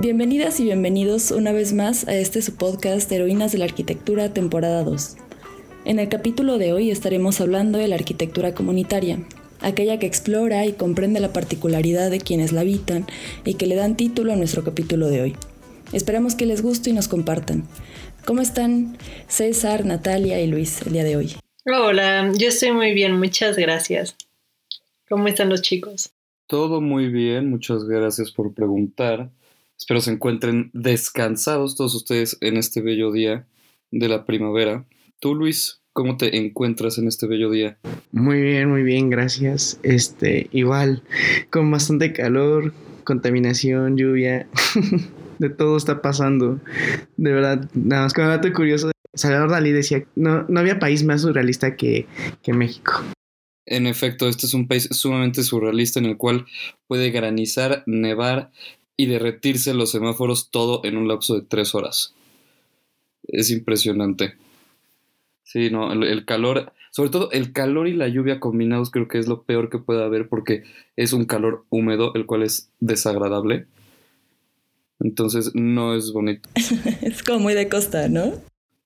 Bienvenidas y bienvenidos una vez más a este su podcast Heroínas de la Arquitectura, temporada 2. En el capítulo de hoy estaremos hablando de la arquitectura comunitaria, aquella que explora y comprende la particularidad de quienes la habitan y que le dan título a nuestro capítulo de hoy. Esperamos que les guste y nos compartan. ¿Cómo están César, Natalia y Luis el día de hoy? Hola, yo estoy muy bien, muchas gracias. ¿Cómo están los chicos? Todo muy bien, muchas gracias por preguntar. Espero se encuentren descansados todos ustedes en este bello día de la primavera. Tú, Luis, ¿cómo te encuentras en este bello día? Muy bien, muy bien, gracias. Este, igual, con bastante calor, contaminación, lluvia, de todo está pasando. De verdad, nada más como dato curioso, Salvador Dalí decía, no, no había país más surrealista que, que México. En efecto, este es un país sumamente surrealista en el cual puede granizar, nevar y derretirse los semáforos todo en un lapso de tres horas. Es impresionante. Sí, no, el, calor, sobre todo el calor y la lluvia combinados creo que es lo peor que puede haber porque es un calor húmedo, el cual es desagradable. Entonces no es bonito. es como muy de costa, ¿no?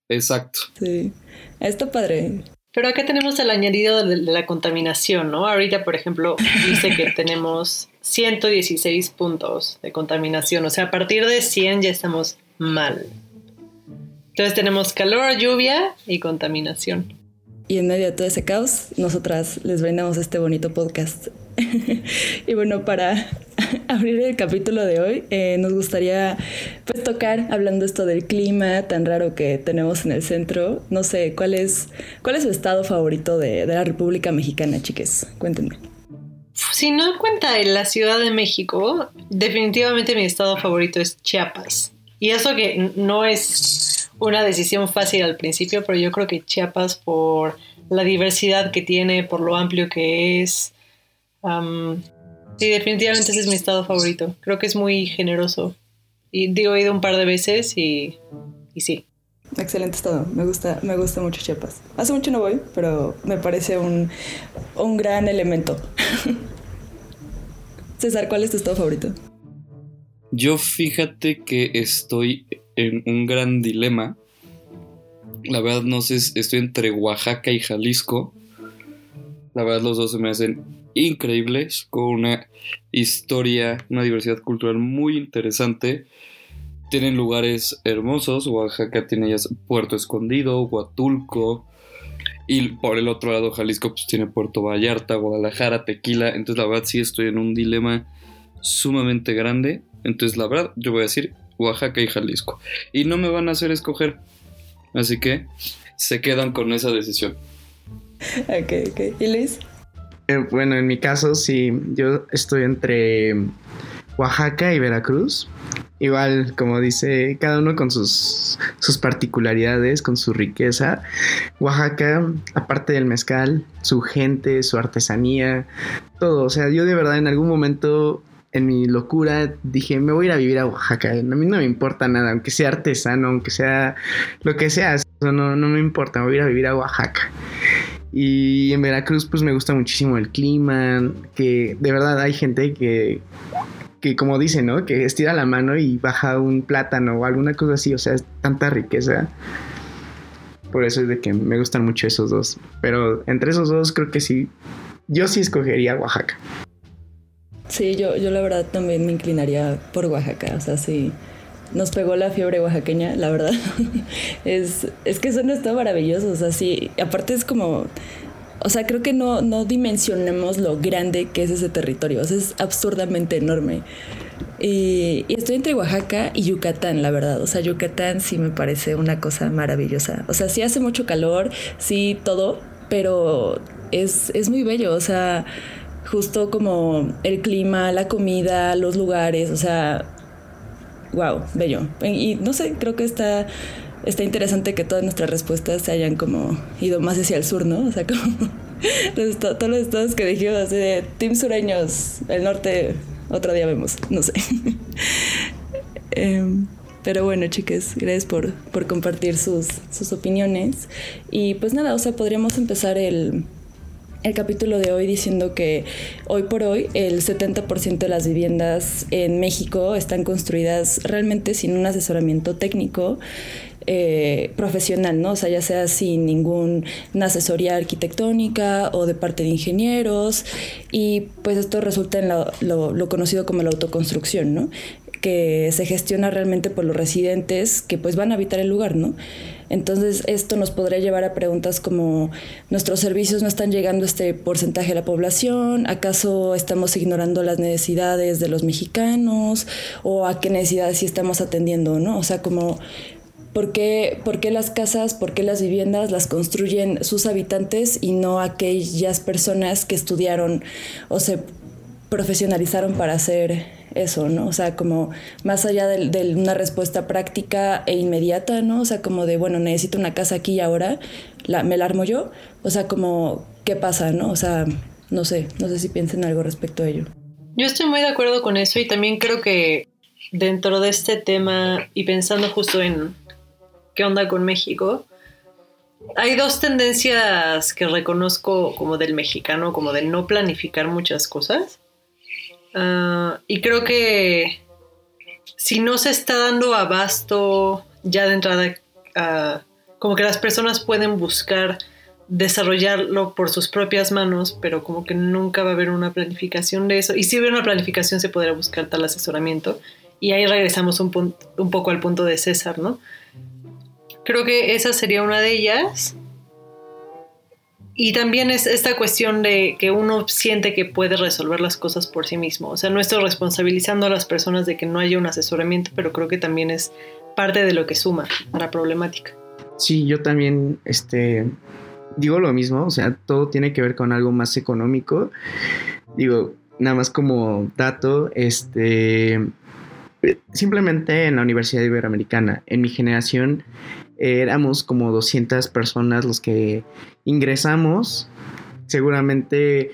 Exacto. Sí. Está padre. Pero acá tenemos el añadido de, la contaminación, ¿no? Ahorita, por ejemplo, dice que tenemos 116 puntos de contaminación. O sea, a partir de 100 ya estamos mal. Entonces tenemos calor, lluvia y contaminación. Y en medio de todo ese caos, nosotras les brindamos este bonito podcast. y bueno, para abrir el capítulo de hoy, eh, nos gustaría pues tocar, hablando esto del clima tan raro que tenemos en el centro, no sé, ¿cuál es, cuál es su estado favorito de, de la República Mexicana, chiques? Cuéntenme. Si no cuenta en la Ciudad de México, definitivamente mi estado favorito es Chiapas. Y eso que no es una decisión fácil al principio, pero yo creo que Chiapas por la diversidad que tiene, por lo amplio que es, Sí, definitivamente ese es mi estado favorito. Creo que es muy generoso. Y digo, he ido un par de veces y, y sí. Excelente estado. Me gusta, me gusta mucho Chiapas. Hace mucho no voy, pero me parece un, un gran elemento. César, ¿cuál es tu estado favorito? Yo fíjate que estoy en un gran dilema. La verdad no sé, estoy entre Oaxaca y Jalisco. La verdad los dos se me hacen increíbles, con una historia, una diversidad cultural muy interesante. Tienen lugares hermosos, Oaxaca tiene ya Puerto Escondido, Huatulco, y por el otro lado Jalisco pues tiene Puerto Vallarta, Guadalajara, Tequila, entonces la verdad sí estoy en un dilema sumamente grande, entonces la verdad yo voy a decir Oaxaca y Jalisco, y no me van a hacer escoger, así que se quedan con esa decisión. Ok, ok. ¿Y Luis? Eh, bueno, en mi caso sí, yo estoy entre Oaxaca y Veracruz. Igual, como dice, cada uno con sus, sus particularidades, con su riqueza. Oaxaca, aparte del mezcal, su gente, su artesanía, todo. O sea, yo de verdad en algún momento en mi locura dije, me voy a ir a vivir a Oaxaca. A mí no me importa nada, aunque sea artesano, aunque sea lo que sea. no, no me importa, me voy a ir a vivir a Oaxaca. Y en Veracruz pues me gusta muchísimo el clima, que de verdad hay gente que, que como dice, ¿no? Que estira la mano y baja un plátano o alguna cosa así, o sea, es tanta riqueza. Por eso es de que me gustan mucho esos dos. Pero entre esos dos creo que sí, yo sí escogería Oaxaca. Sí, yo, yo la verdad también me inclinaría por Oaxaca, o sea, sí nos pegó la fiebre oaxaqueña, la verdad. es, es que eso no está maravilloso, o sea, sí, aparte es como, o sea, creo que no, no dimensionemos lo grande que es ese territorio, o sea, es absurdamente enorme. Y, y, estoy entre Oaxaca y Yucatán, la verdad. O sea, Yucatán sí me parece una cosa maravillosa. O sea, sí hace mucho calor, sí todo, pero es, es muy bello. O sea, justo como el clima, la comida, los lugares, o sea, wow, bello. Y no sé, creo que está, está interesante que todas nuestras respuestas se hayan como ido más hacia el sur, ¿no? O sea, como todos los estados que dijimos así de Team Sureños, el norte, otro día vemos, no sé. Em, pero bueno, chicas, gracias por, por compartir sus, sus opiniones. Y pues nada, o sea, podríamos empezar el, el capítulo de hoy diciendo que hoy por hoy el 70% de las viviendas en México están construidas realmente sin un asesoramiento técnico. Eh, profesional, ¿no? O sea, ya sea sin ninguna asesoría arquitectónica o de parte de ingenieros, y pues esto resulta en lo, lo conocido como la autoconstrucción, ¿no? que se gestiona realmente por los residentes que pues van a habitar el lugar, ¿no? Entonces esto nos podría llevar a preguntas como nuestros servicios no están llegando a este porcentaje de la población, acaso estamos ignorando las necesidades de los mexicanos o a qué necesidades sí estamos atendiendo, ¿no? O sea, como ¿Por qué, ¿Por qué, las casas, por qué las viviendas las construyen sus habitantes y no aquellas personas que estudiaron o se profesionalizaron para hacer eso, ¿no? O sea, como más allá de, una respuesta práctica e inmediata, ¿no? O sea, como de, bueno, necesito una casa aquí y ahora, me la armo yo. O sea, como, ¿qué pasa, no? O sea, no sé, no sé si piensen algo respecto a ello. Yo estoy muy de acuerdo con eso y también creo que dentro de este tema y pensando justo en qué onda con México, hay dos tendencias que reconozco como del mexicano, como de no planificar muchas cosas. Ah, y creo que si no se está dando abasto ya de entrada, ah, como que las personas pueden buscar desarrollarlo por sus propias manos, pero como que nunca va a haber una planificación de eso. Y si hubiera una planificación se podría buscar tal asesoramiento. Y ahí regresamos un, un poco al punto de César, ¿no? Creo que esa sería una de ellas. Y también es esta cuestión de que uno siente que puede resolver las cosas por sí mismo. O sea, no estoy responsabilizando a las personas de que no haya un asesoramiento, pero creo que también es parte de lo que suma a la problemática. Sí, yo también este, digo lo mismo. O sea, todo tiene que ver con algo más económico. Digo, nada más como dato, este, simplemente en la Universidad Iberoamericana, en mi generación, éramos como 200 personas los que ingresamos. Seguramente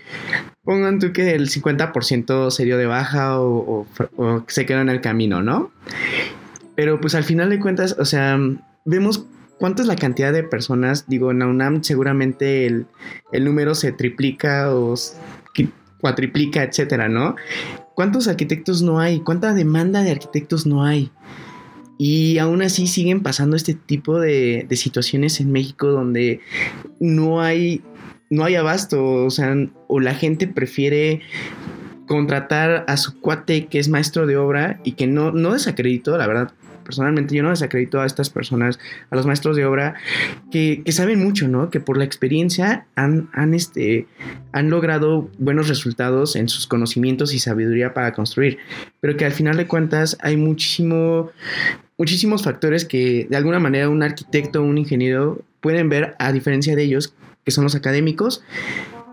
pongan tú que el 50% se dio de baja o, se quedó en el camino, ¿no? Pero pues al final de cuentas, o sea, vemos cuánto es la cantidad de personas. Digo, en la UNAM seguramente el, el número se triplica o cuatriplica, etcétera, ¿no? ¿Cuántos arquitectos no hay? ¿Cuánta demanda de arquitectos no hay? Y aún así siguen pasando este tipo de, situaciones en México donde no hay, no hay abasto, o sea, o la gente prefiere contratar a su cuate que es maestro de obra y que no, no desacredito, la verdad, personalmente yo no desacredito a estas personas, a los maestros de obra, que, saben mucho, ¿no? Que por la experiencia han, han, este, han logrado buenos resultados en sus conocimientos y sabiduría para construir, pero que al final de cuentas hay muchísimo, muchísimos factores que de alguna manera un arquitecto un ingeniero pueden ver a diferencia de ellos, que son los académicos.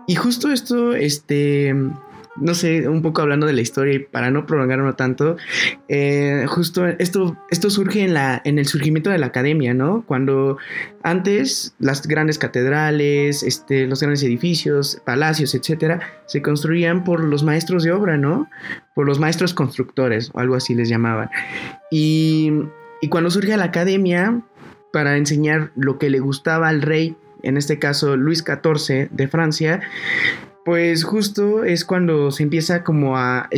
Y justo esto, este, no sé, un poco hablando de la historia y para no prolongarlo tanto, eh, justo esto, esto surge en, la, en el surgimiento de la academia, ¿no? Cuando antes las grandes catedrales, este, los grandes edificios, palacios, etcétera, se construían por los maestros de obra, ¿no? Por los maestros constructores, o algo así les llamaban. Y, y cuando surge la academia, para enseñar lo que le gustaba al rey, en este caso Luis XIV de Francia, pues justo es cuando se empieza como a,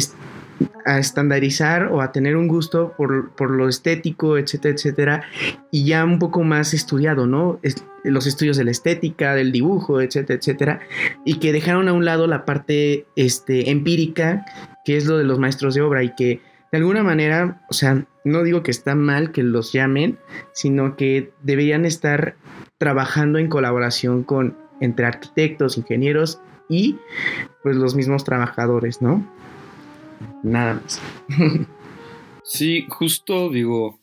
a estandarizar o a tener un gusto por, lo estético, etcétera, etcétera, y ya un poco más estudiado, ¿no? los estudios de la estética, del dibujo, etcétera, etcétera, y que dejaron a un lado la parte este, empírica, que es lo de los maestros de obra, y que de alguna manera, o sea, no digo que está mal que los llamen, sino que deberían estar trabajando en colaboración con entre arquitectos, ingenieros y pues los mismos trabajadores, ¿no? Nada más. sí, justo digo,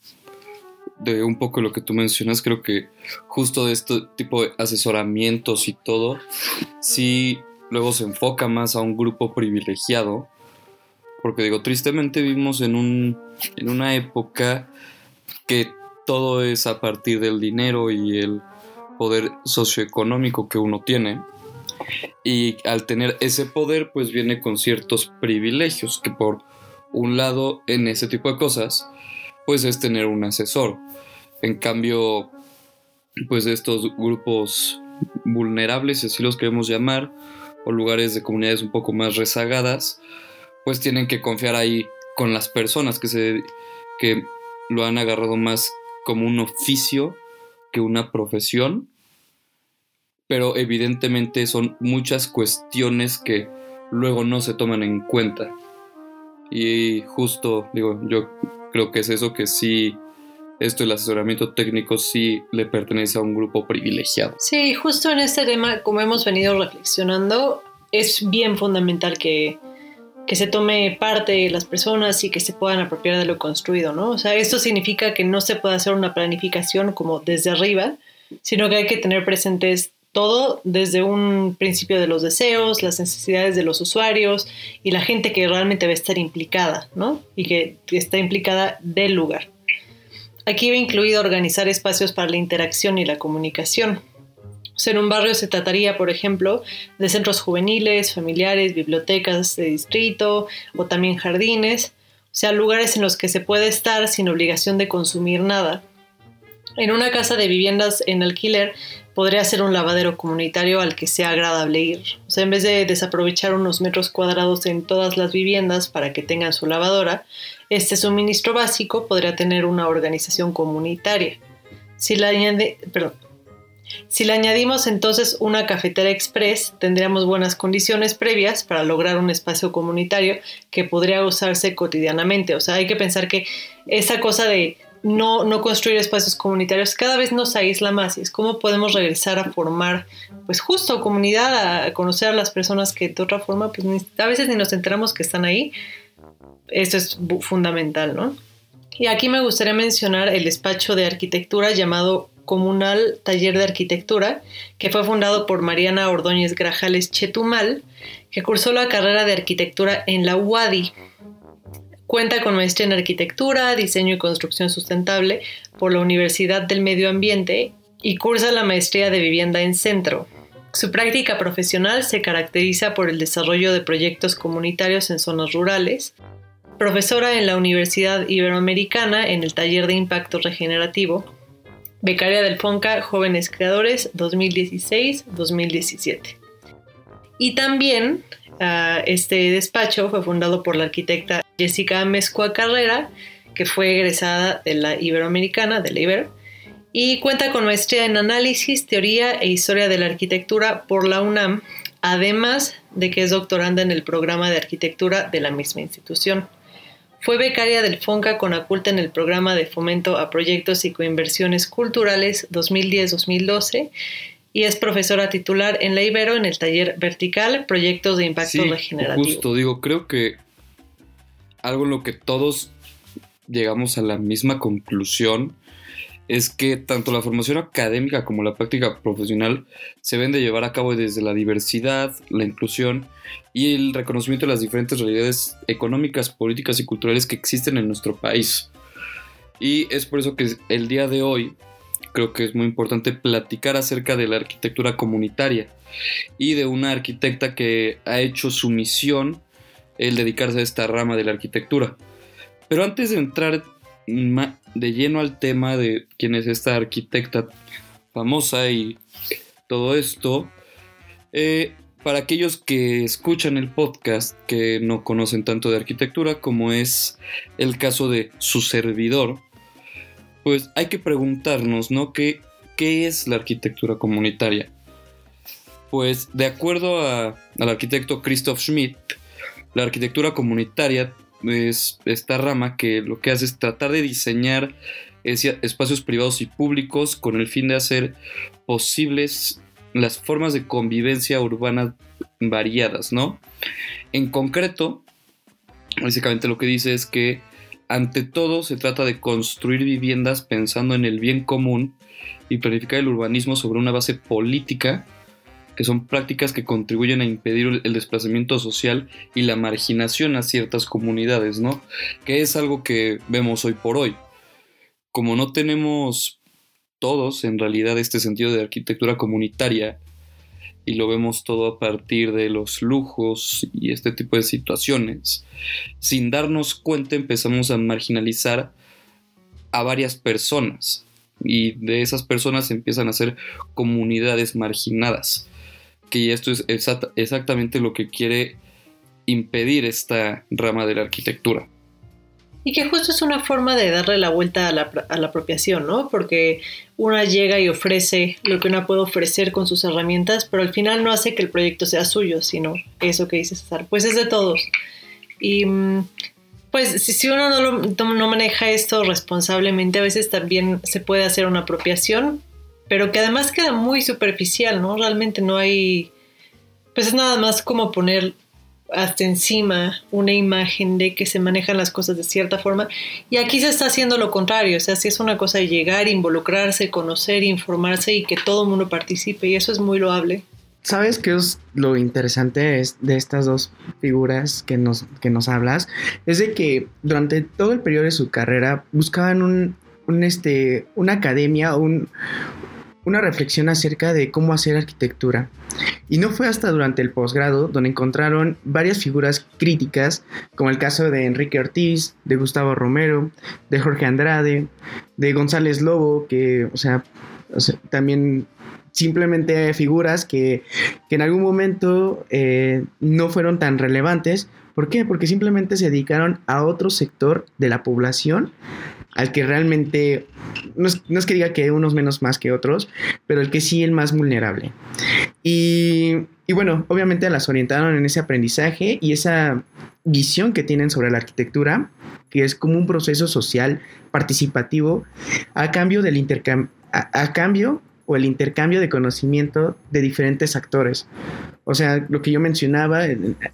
de un poco lo que tú mencionas, creo que justo de este tipo de asesoramientos y todo, sí luego se enfoca más a un grupo privilegiado, porque digo, tristemente vivimos en, un, en una época que todo es a partir del dinero y el poder socioeconómico que uno tiene. Y al tener ese poder, pues viene con ciertos privilegios, que por un lado, en ese tipo de cosas, pues es tener un asesor. En cambio, pues estos grupos vulnerables, así los queremos llamar, o lugares de comunidades un poco más rezagadas, pues tienen que confiar ahí con las personas que se que lo han agarrado más como un oficio que una profesión. Pero evidentemente son muchas cuestiones que luego no se toman en cuenta. Y justo, digo, yo creo que es eso que sí, esto el asesoramiento técnico sí le pertenece a un grupo privilegiado. Sí, justo en este tema, como hemos venido reflexionando, es bien fundamental que, que se tome parte las personas y que se puedan apropiar de lo construido, ¿no? O sea, esto significa que no se puede hacer una planificación como desde arriba, sino que hay que tener presentes todo desde un principio de los deseos, las necesidades de los usuarios y la gente que realmente va a estar implicada, ¿no? Y que está implicada del lugar. Aquí va incluido organizar espacios para la interacción y la comunicación. O en un barrio se trataría, por ejemplo, de centros juveniles, familiares, bibliotecas de distrito o también jardines, o sea, lugares en los que se puede estar sin obligación de consumir nada. En una casa de viviendas en alquiler podría ser un lavadero comunitario al que sea agradable ir. O sea, en vez de desaprovechar unos metros cuadrados en todas las viviendas para que tengan su lavadora, este suministro básico podría tener una organización comunitaria. Si le, si le añadimos entonces una cafetera express, tendríamos buenas condiciones previas para lograr un espacio comunitario que podría usarse cotidianamente. O sea, hay que pensar que esa cosa de no, no construir espacios comunitarios cada vez nos aísla más y es cómo podemos regresar a formar, pues justo comunidad, a conocer a las personas que de otra forma, pues a veces ni nos enteramos que están ahí. Esto es fundamental, ¿no? Y aquí me gustaría mencionar el despacho de arquitectura llamado Comunal Taller de Arquitectura, que fue fundado por Mariana Ordóñez Grajales Chetumal, que cursó la carrera de arquitectura en la UADI, Cuenta con maestría en arquitectura, diseño y construcción sustentable por la Universidad del Medio Ambiente y cursa la maestría de vivienda en centro. Su práctica profesional se caracteriza por el desarrollo de proyectos comunitarios en zonas rurales. Profesora en la Universidad Iberoamericana en el taller de impacto regenerativo. Becaria del FONCA Jóvenes Creadores 2016-2017. Y también uh, este despacho fue fundado por la arquitecta Jessica Mezcua Carrera, que fue egresada de la Iberoamericana, de la Ibero, y cuenta con maestría en análisis, teoría e historia de la arquitectura por la UNAM, además de que es doctoranda en el programa de arquitectura de la misma institución. Fue becaria del FONCA con Aculta en el programa de fomento a proyectos y coinversiones culturales 2010-2012 y es profesora titular en la Ibero en el taller vertical Proyectos de Impacto sí, Regenerativo. Justo, digo, creo que algo en lo que todos llegamos a la misma conclusión es que tanto la formación académica como la práctica profesional se ven de llevar a cabo desde la diversidad, la inclusión y el reconocimiento de las diferentes realidades económicas, políticas y culturales que existen en nuestro país. Y es por eso que el día de hoy creo que es muy importante platicar acerca de la arquitectura comunitaria y de una arquitecta que ha hecho su misión el dedicarse a esta rama de la arquitectura. Pero antes de entrar de lleno al tema de quién es esta arquitecta famosa y todo esto, eh, para aquellos que escuchan el podcast que no conocen tanto de arquitectura como es el caso de su servidor, pues hay que preguntarnos, ¿no? ¿Qué, qué es la arquitectura comunitaria? Pues de acuerdo al arquitecto Christoph Schmidt, la arquitectura comunitaria es esta rama que lo que hace es tratar de diseñar espacios privados y públicos con el fin de hacer posibles las formas de convivencia urbana variadas, ¿no? En concreto, básicamente lo que dice es que ante todo se trata de construir viviendas pensando en el bien común y planificar el urbanismo sobre una base política que son prácticas que contribuyen a impedir el desplazamiento social y la marginación a ciertas comunidades, ¿no? Que es algo que vemos hoy por hoy. Como no tenemos todos en realidad este sentido de arquitectura comunitaria y lo vemos todo a partir de los lujos y este tipo de situaciones, sin darnos cuenta empezamos a marginalizar a varias personas y de esas personas empiezan a ser comunidades marginadas que esto es exactamente lo que quiere impedir esta rama de la arquitectura. Y que justo es una forma de darle la vuelta a la, apropiación, ¿no? Porque una llega y ofrece lo que una puede ofrecer con sus herramientas, pero al final no hace que el proyecto sea suyo, sino eso que dice César, pues es de todos. Y mm, pues si uno no maneja esto responsablemente, a veces también se puede hacer una apropiación, pero que además queda muy superficial, ¿no? Realmente no hay, pues es nada más como poner hasta encima una imagen de que se manejan las cosas de cierta forma. Y aquí se está haciendo lo contrario, o sea, si es una cosa de llegar, involucrarse, conocer, informarse y que todo el mundo participe, y eso es muy loable. ¿Sabes qué es lo interesante de estas dos figuras que nos, que nos hablas? Es de que durante todo el periodo de su carrera buscaban un, un este, una academia, un, una reflexión acerca de cómo hacer arquitectura. Y no fue hasta durante el posgrado donde encontraron varias figuras críticas, como el caso de Enrique Ortiz, de Gustavo Romero, de Jorge Andrade, de González Lobo, que, o sea, también simplemente figuras que, en algún momento eh, no fueron tan relevantes. ¿Por qué? Porque simplemente se dedicaron a otro sector de la población al que realmente, no es, que diga que unos menos más que otros, pero el que sí el más vulnerable. Y, y bueno, obviamente las orientaron en ese aprendizaje y esa visión que tienen sobre la arquitectura, que es como un proceso social participativo a cambio del intercambio, a cambio o el intercambio de conocimiento de diferentes actores. O sea, lo que yo mencionaba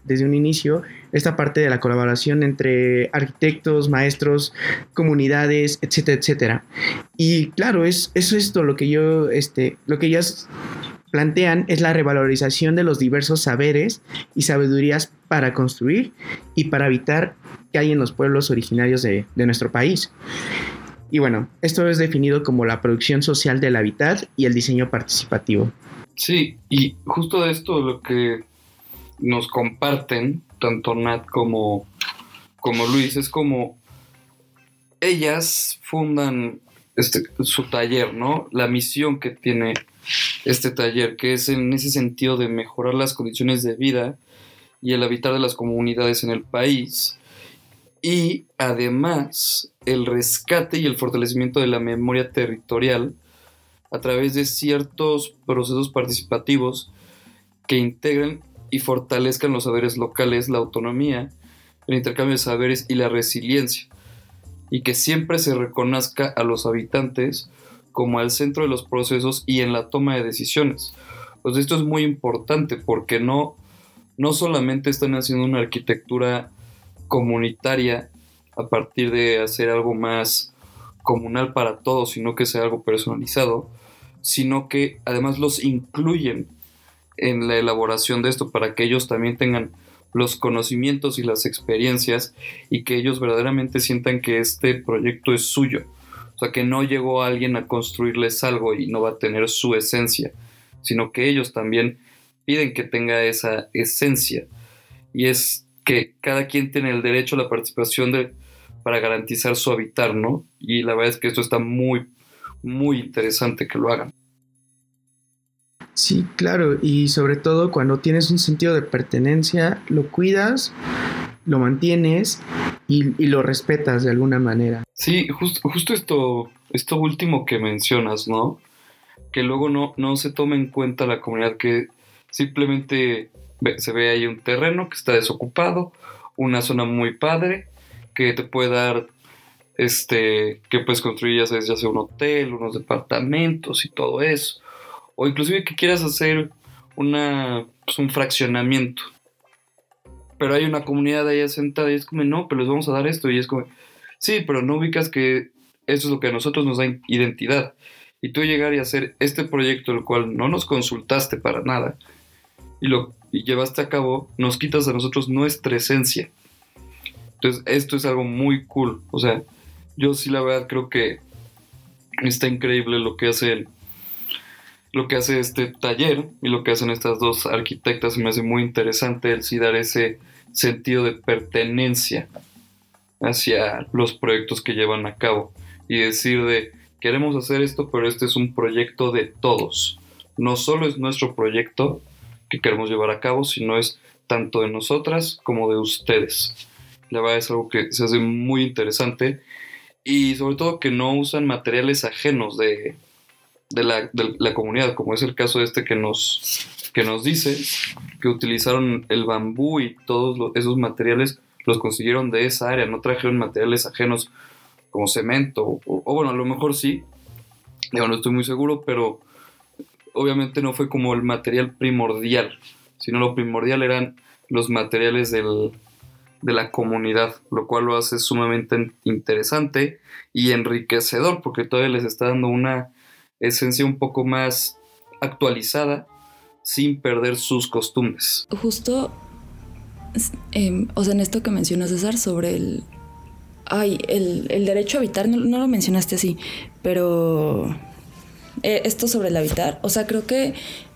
desde un inicio, esta parte de la colaboración entre arquitectos, maestros, comunidades, etcétera, etcétera. Y claro, es, eso es todo lo que yo, este, lo que ellas plantean es la revalorización de los diversos saberes y sabidurías para construir y para habitar que hay en los pueblos originarios de nuestro país. Y bueno, esto es definido como la producción social del hábitat y el diseño participativo. Sí, y justo de esto lo que nos comparten, tanto Nat como, como Luis, es como ellas fundan este, su taller, ¿no? La misión que tiene este taller, que es en ese sentido de mejorar las condiciones de vida y el habitar de las comunidades en el país. Y además el rescate y el fortalecimiento de la memoria territorial a través de ciertos procesos participativos que integren y fortalezcan los saberes locales, la autonomía, el intercambio de saberes y la resiliencia, y que siempre se reconozca a los habitantes como al centro de los procesos y en la toma de decisiones. Pues esto es muy importante porque no, no solamente están haciendo una arquitectura comunitaria a partir de hacer algo más comunal para todos, sino que sea algo personalizado, sino que además los incluyen en la elaboración de esto para que ellos también tengan los conocimientos y las experiencias y que ellos verdaderamente sientan que este proyecto es suyo. O sea, que no llegó alguien a construirles algo y no va a tener su esencia, sino que ellos también piden que tenga esa esencia. Y es que cada quien tiene el derecho a la participación de, para garantizar su habitar, ¿no? Y la verdad es que esto está muy, muy interesante que lo hagan. Sí, claro, y sobre todo cuando tienes un sentido de pertenencia, lo cuidas, lo mantienes y, lo respetas de alguna manera. Sí, justo esto, esto último que mencionas, ¿no? Que luego no, no se toma en cuenta la comunidad, que simplemente se ve ahí un terreno que está desocupado, una zona muy padre, que te puede dar este, que puedes construir, ya sabes, ya sea un hotel, unos departamentos y todo eso. O inclusive que quieras hacer una, pues, un fraccionamiento. Pero hay una comunidad ahí sentada y es como, no, pero les vamos a dar esto. Y es como, sí, pero no ubicas que eso es lo que a nosotros nos da identidad. Y tú llegar y hacer este proyecto, el cual no nos consultaste para nada, y lo llevaste a cabo, nos quitas a nosotros nuestra esencia. Entonces, esto es algo muy cool. O sea, yo sí la verdad creo que está increíble lo que hace lo que hace este taller y lo que hacen estas dos arquitectas me hace muy interesante el sí dar ese sentido de pertenencia hacia los proyectos que llevan a cabo y decir de queremos hacer esto pero este es un proyecto de todos no solo es nuestro proyecto que queremos llevar a cabo, sino es tanto de nosotras como de ustedes. La verdad es algo que se hace muy interesante y sobre todo que no usan materiales ajenos de, de, la, de la comunidad, como es el caso este que nos, que nos dice que utilizaron el bambú y todos los- esos materiales los consiguieron de esa área, no trajeron materiales ajenos como cemento, o, o bueno, a lo mejor sí, Digo, no estoy muy seguro, pero obviamente no fue como el material primordial, sino lo primordial eran los materiales del, de la comunidad, lo cual lo hace sumamente interesante y enriquecedor, porque todavía les está dando una esencia un poco más actualizada sin perder sus costumbres. Justo, em, o sea, en esto que mencionas, César, sobre el... Ay, el, el derecho a habitar, no lo mencionaste así, pero eh, esto sobre el habitar, o sea, creo que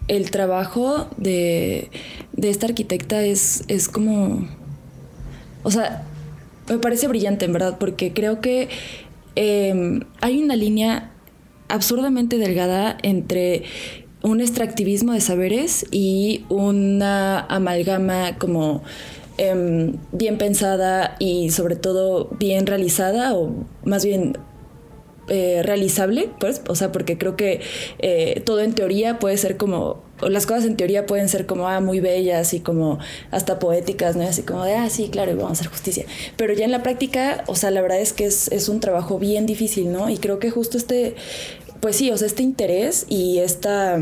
el trabajo de, de esta arquitecta es, es como... O sea, me parece brillante, en verdad, porque creo que eh, hay una línea absurdamente delgada entre un extractivismo de saberes y una amalgama como em, bien pensada y sobre todo bien realizada o más bien eh, realizable, pues, o sea, porque creo que eh, todo en teoría puede ser como, las cosas en teoría pueden ser como, ah, muy bellas y como hasta poéticas, ¿no? Así como de, ah, sí, claro, y vamos a hacer justicia. Pero ya en la práctica, o sea, la verdad es que es, es un trabajo bien difícil, ¿no? Y creo que justo este, pues sí, o sea, este interés y esta,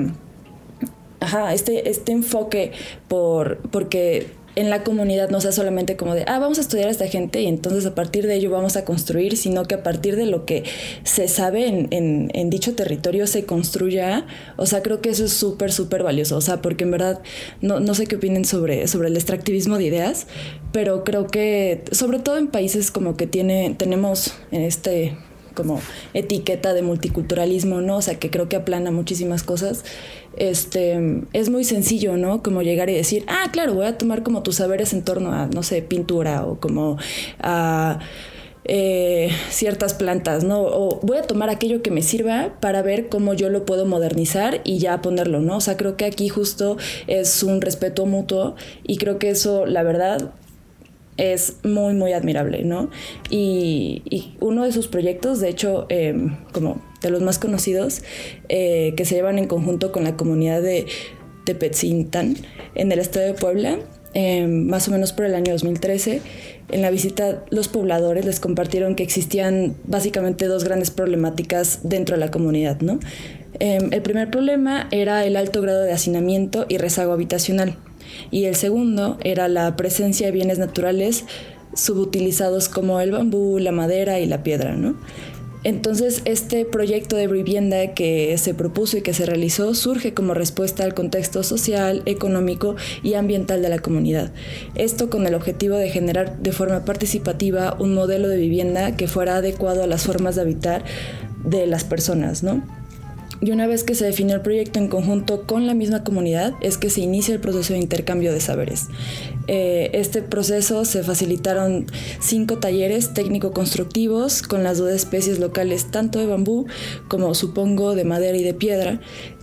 ajá, este, este enfoque por, porque en la comunidad no sea solamente como de, ah, vamos a estudiar a esta gente y entonces a partir de ello vamos a construir, sino que a partir de lo que se sabe en, en, en dicho territorio se construya. O sea, creo que eso es súper, súper valioso. O sea, porque en verdad no, no sé qué opinen sobre, sobre el extractivismo de ideas, pero creo que sobre todo en países como que tiene, tenemos este como etiqueta de multiculturalismo, ¿no? O sea, que creo que aplana muchísimas cosas. Este, es muy sencillo, ¿no? Como llegar y decir, ah, claro, voy a tomar como tus saberes en torno a, no sé, pintura o como a eh, ciertas plantas, ¿no? O voy a tomar aquello que me sirva para ver cómo yo lo puedo modernizar y ya ponerlo, ¿no? O sea, creo que aquí justo es un respeto mutuo y creo que eso, la verdad, es muy, muy admirable, ¿no? Y, uno de sus proyectos, de hecho, eh, como de los más conocidos, eh, que se llevan en conjunto con la comunidad de Tepetzintan en el estado de Puebla, eh, más o menos por el año 2013. En la visita, los pobladores les compartieron que existían básicamente dos grandes problemáticas dentro de la comunidad, ¿no? Eh, el primer problema era el alto grado de hacinamiento y rezago habitacional y el segundo era la presencia de bienes naturales subutilizados como el bambú, la madera y la piedra, ¿no? Entonces, este proyecto de vivienda que se propuso y que se realizó surge como respuesta al contexto social, económico y ambiental de la comunidad. Esto con el objetivo de generar de forma participativa un modelo de vivienda que fuera adecuado a las formas de habitar de las personas, ¿no? Y una vez que se definió el proyecto en conjunto con la misma comunidad, es que se inicia el proceso de intercambio de saberes. Eh, este proceso se facilitaron cinco talleres técnico-constructivos con las dos especies locales, tanto de bambú como supongo de madera y de piedra,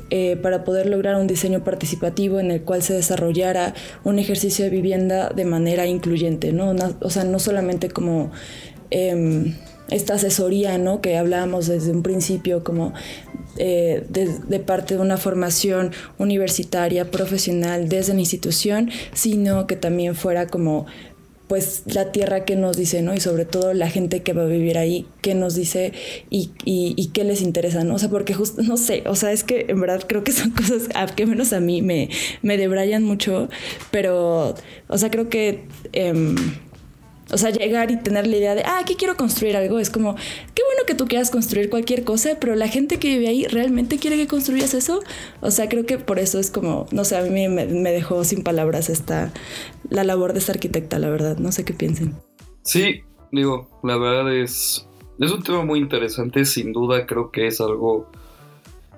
eh, para poder lograr un diseño participativo en el cual se desarrollara un ejercicio de vivienda de manera incluyente, ¿no? O sea, no solamente como... em, esta asesoría, ¿no? Que hablábamos desde un principio como eh, de, de parte de una formación universitaria, profesional, desde la institución, sino que también fuera como pues la tierra que nos dice, ¿no? Y sobre todo la gente que va a vivir ahí, qué nos dice y, y, y qué les interesa, ¿no? O sea, porque justo, no sé, o sea, es que en verdad creo que son cosas a que menos a mí me, me debrayan mucho, pero, o sea, creo que... em, o sea, llegar y tener la idea de, ah, aquí quiero construir algo, es como, qué tú quieras construir cualquier cosa, pero la gente que vive ahí realmente quiere que construyas eso. O sea, creo que por eso es como, no sé, a mí me, dejó sin palabras esta, la labor de esta arquitecta, la verdad. No sé qué piensen. Sí, digo, la verdad es, es un tema muy interesante, sin duda creo que es algo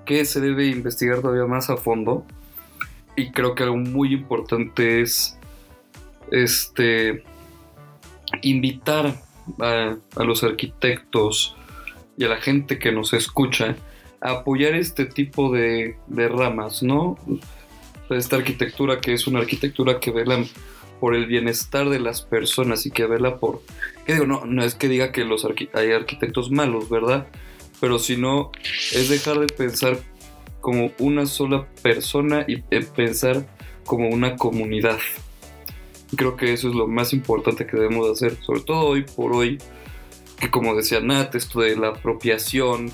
que se debe investigar todavía más a fondo y creo que algo muy importante es este invitar a los arquitectos y a la gente que nos escucha a apoyar este tipo de, de ramas, ¿no? esta arquitectura que es una arquitectura que vela por el bienestar de las personas y que vela por... ¿Qué digo? No, no es que diga que los hay arquitectos malos, ¿verdad? Pero si no, es dejar de pensar como una sola persona y pensar como una comunidad. Creo que eso es lo más importante que debemos hacer, sobre todo hoy por hoy, que como decía Nat, esto de la apropiación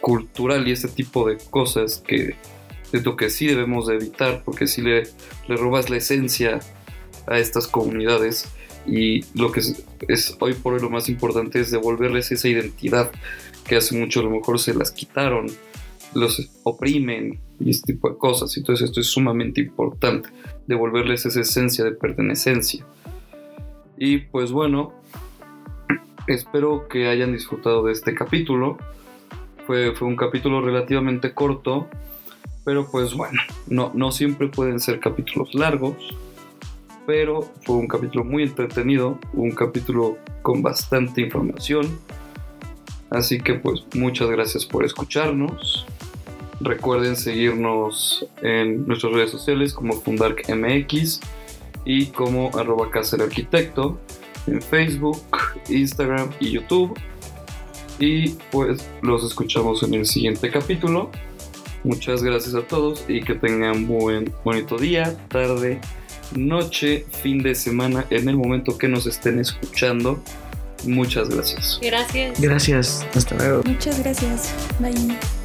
cultural y este tipo de cosas que siento que sí debemos de evitar, porque si le, le robas la esencia a estas comunidades y lo que es, es, hoy por hoy lo más importante es devolverles esa identidad que hace mucho a lo mejor se las quitaron, los oprimen y este tipo de cosas. Entonces esto es sumamente importante, devolverles esa esencia de pertenencia. Y pues bueno, espero que hayan disfrutado de este capítulo. Fue, un capítulo relativamente corto, pero pues bueno, no, no siempre pueden ser capítulos largos pero fue un capítulo muy entretenido, un capítulo con bastante información. Así que pues muchas gracias por escucharnos. Recuerden seguirnos en nuestras redes sociales como FundarkMX y como arroba arquitecto en Facebook, Instagram y YouTube. Y pues los escuchamos en el siguiente capítulo. Muchas gracias a todos y que tengan buen bonito día, tarde noche, fin de semana, en el momento que nos estén escuchando. Muchas gracias. Gracias. Gracias. Hasta luego. Muchas gracias. Bye.